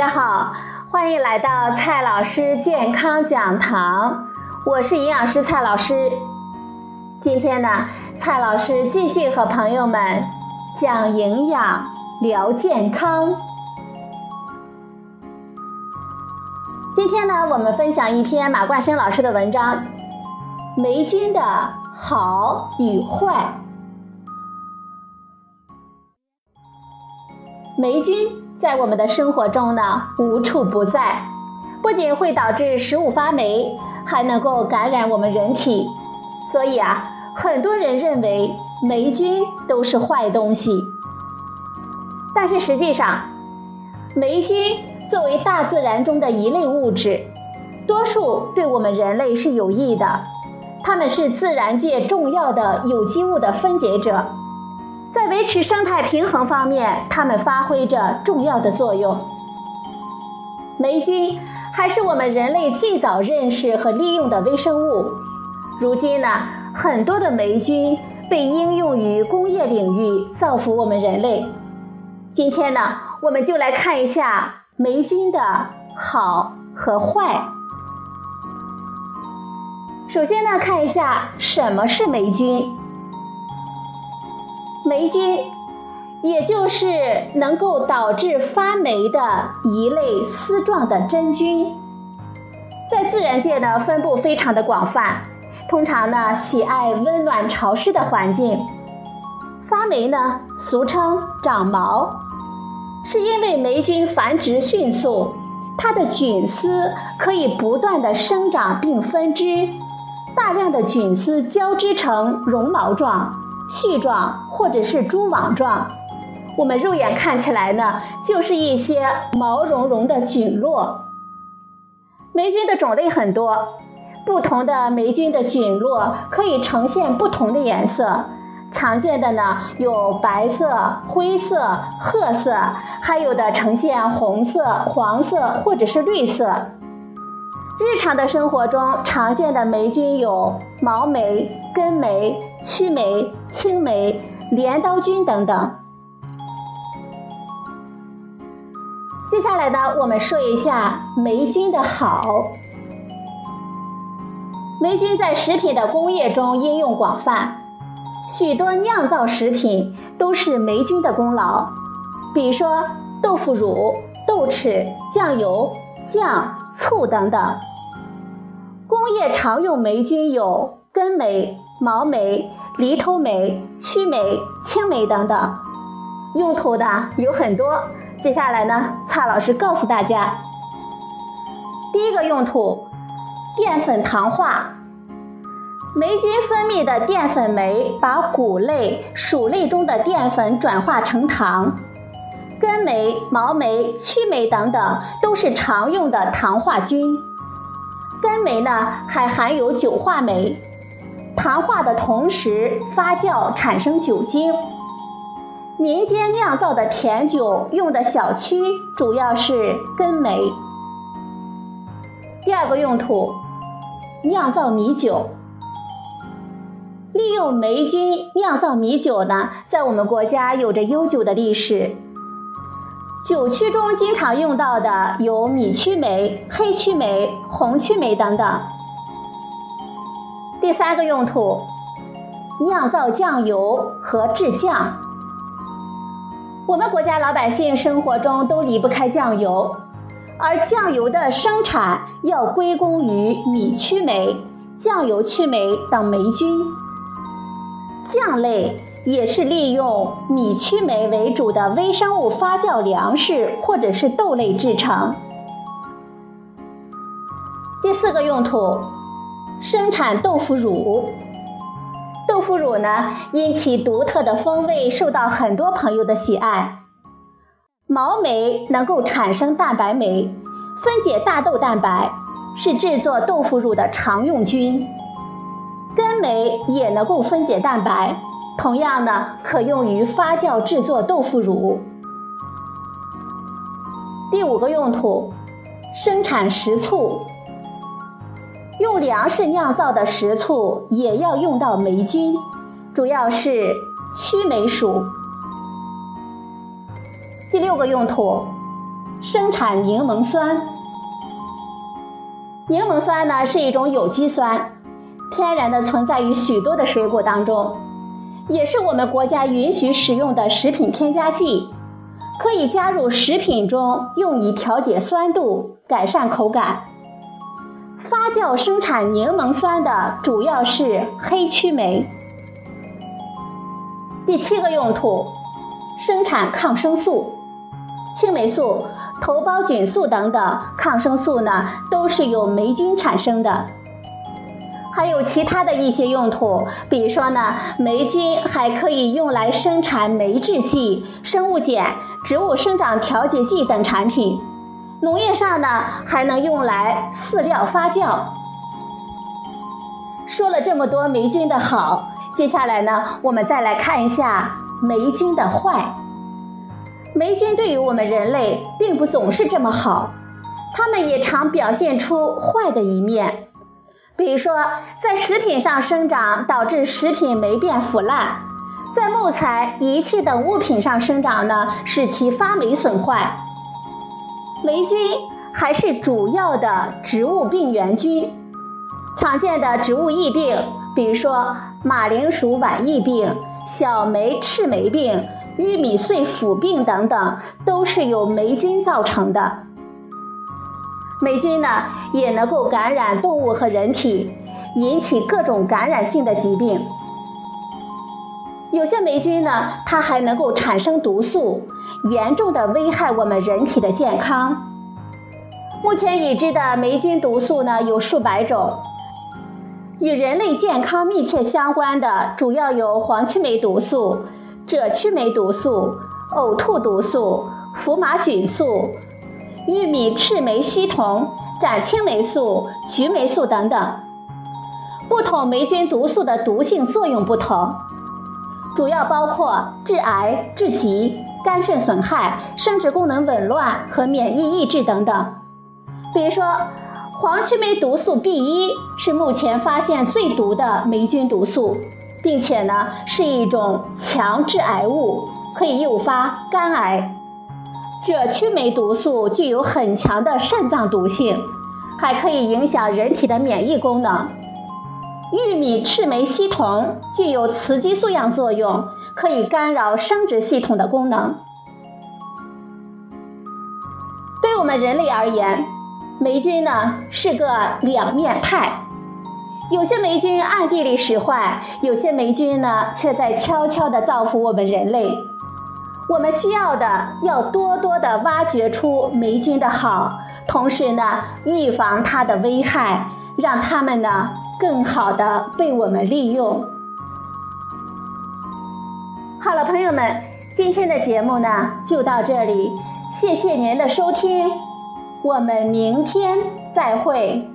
大家好，欢迎来到蔡老师健康讲堂，我是营养师蔡老师。今天呢，蔡老师继续和朋友们讲营养、聊健康。今天呢，我们分享一篇马冠生老师的文章《霉菌的好与坏》。霉菌在我们的生活中呢无处不在，不仅会导致食物发霉，还能够感染我们人体。所以啊，很多人认为霉菌都是坏东西。但是实际上，霉菌作为大自然中的一类物质，多数对我们人类是有益的。它们是自然界重要的有机物的分解者。在维持生态平衡方面，它们发挥着重要的作用。霉菌还是我们人类最早认识和利用的微生物。如今呢，很多的霉菌被应用于工业领域，造福我们人类。今天呢，我们就来看一下霉菌的好和坏。首先呢，看一下什么是霉菌。霉菌，也就是能够导致发霉的一类丝状的真菌，在自然界呢分布非常的广泛，通常呢喜爱温暖潮湿的环境。发霉呢俗称长毛，是因为霉菌繁殖迅速，它的菌丝可以不断的生长并分支，大量的菌丝交织成绒毛状。絮状或者是蛛网状，我们肉眼看起来呢，就是一些毛茸茸的菌落。霉菌的种类很多，不同的霉菌的菌落可以呈现不同的颜色。常见的呢有白色、灰色、褐色，还有的呈现红色、黄色或者是绿色。日常的生活中常见的霉菌有毛霉、根霉、曲霉、青霉、镰刀菌等等。接下来呢，我们说一下霉菌的好。霉菌在食品的工业中应用广泛，许多酿造食品都是霉菌的功劳，比如说豆腐乳、豆豉、酱油、酱、醋等等。工业常用霉菌有根霉、毛霉、犁头霉、曲霉、青霉等等，用途的有很多。接下来呢，蔡老师告诉大家，第一个用途，淀粉糖化。霉菌分泌的淀粉酶把谷类、薯类中的淀粉转化成糖，根霉、毛霉、曲霉等等都是常用的糖化菌。根霉呢，还含有酒化酶，糖化的同时发酵产生酒精。民间酿造的甜酒用的小曲主要是根霉。第二个用途，酿造米酒。利用霉菌酿造米酒呢，在我们国家有着悠久的历史。酒曲中经常用到的有米曲霉、黑曲霉、红曲霉等等。第三个用途，酿造酱油和制酱。我们国家老百姓生活中都离不开酱油，而酱油的生产要归功于米曲霉、酱油曲霉等霉菌。酱类。也是利用米曲霉为主的微生物发酵粮食或者是豆类制成。第四个用途，生产豆腐乳。豆腐乳呢，因其独特的风味受到很多朋友的喜爱。毛霉能够产生蛋白酶，分解大豆蛋白，是制作豆腐乳的常用菌。根霉也能够分解蛋白。同样呢，可用于发酵制作豆腐乳。第五个用途，生产食醋。用粮食酿造的食醋也要用到霉菌，主要是曲霉属。第六个用途，生产柠檬酸。柠檬酸呢是一种有机酸，天然的存在于许多的水果当中，也是我们国家允许使用的食品添加剂，可以加入食品中用以调节酸度、改善口感。发酵生产柠檬酸的主要是黑曲霉。第七个用途，生产抗生素，青霉素。头孢菌素等等抗生素呢，都是由霉菌产生的。还有其他的一些用途，比如说呢，霉菌还可以用来生产酶制剂、生物碱、植物生长调节剂等产品。农业上呢，还能用来饲料发酵。说了这么多霉菌的好，接下来呢，我们再来看一下霉菌的坏。霉菌对于我们人类并不总是这么好，它们也常表现出坏的一面。比如说，在食品上生长，导致食品霉变腐烂；在木材、仪器等物品上生长呢，使其发霉损坏。霉菌还是主要的植物病原菌，常见的植物疫病，比如说马铃薯晚疫病、小霉赤霉病。玉米穗腐病等等，都是由霉菌造成的。霉菌呢，也能够感染动物和人体，引起各种感染性的疾病。有些霉菌呢，它还能够产生毒素，严重的危害我们人体的健康。目前已知的霉菌毒素呢，有数百种。与人类健康密切相关的，主要有黄曲霉毒素。赭曲霉毒素、呕吐毒素、福马菌素、玉米赤霉烯酮、展青霉素、菊霉素等等。不同霉菌毒素的毒性作用不同，主要包括致癌、致疾、肝肾损害、生殖功能紊乱和免疫抑制等等。比如说，黄曲霉毒素 B 一是目前发现最毒的霉菌毒素。并且呢，是一种强致癌物，可以诱发肝癌。这曲霉毒素具有很强的肾脏毒性，还可以影响人体的免疫功能。玉米赤霉烯酮具有雌激素样作用，可以干扰生殖系统的功能。对我们人类而言，霉菌呢是个两面派。有些霉菌暗地里使坏，有些霉菌呢却在悄悄地造福我们人类。我们需要的要多多的挖掘出霉菌的好，同时呢预防它的危害，让它们呢更好的被我们利用。好了，朋友们，今天的节目呢就到这里，谢谢您的收听，我们明天再会。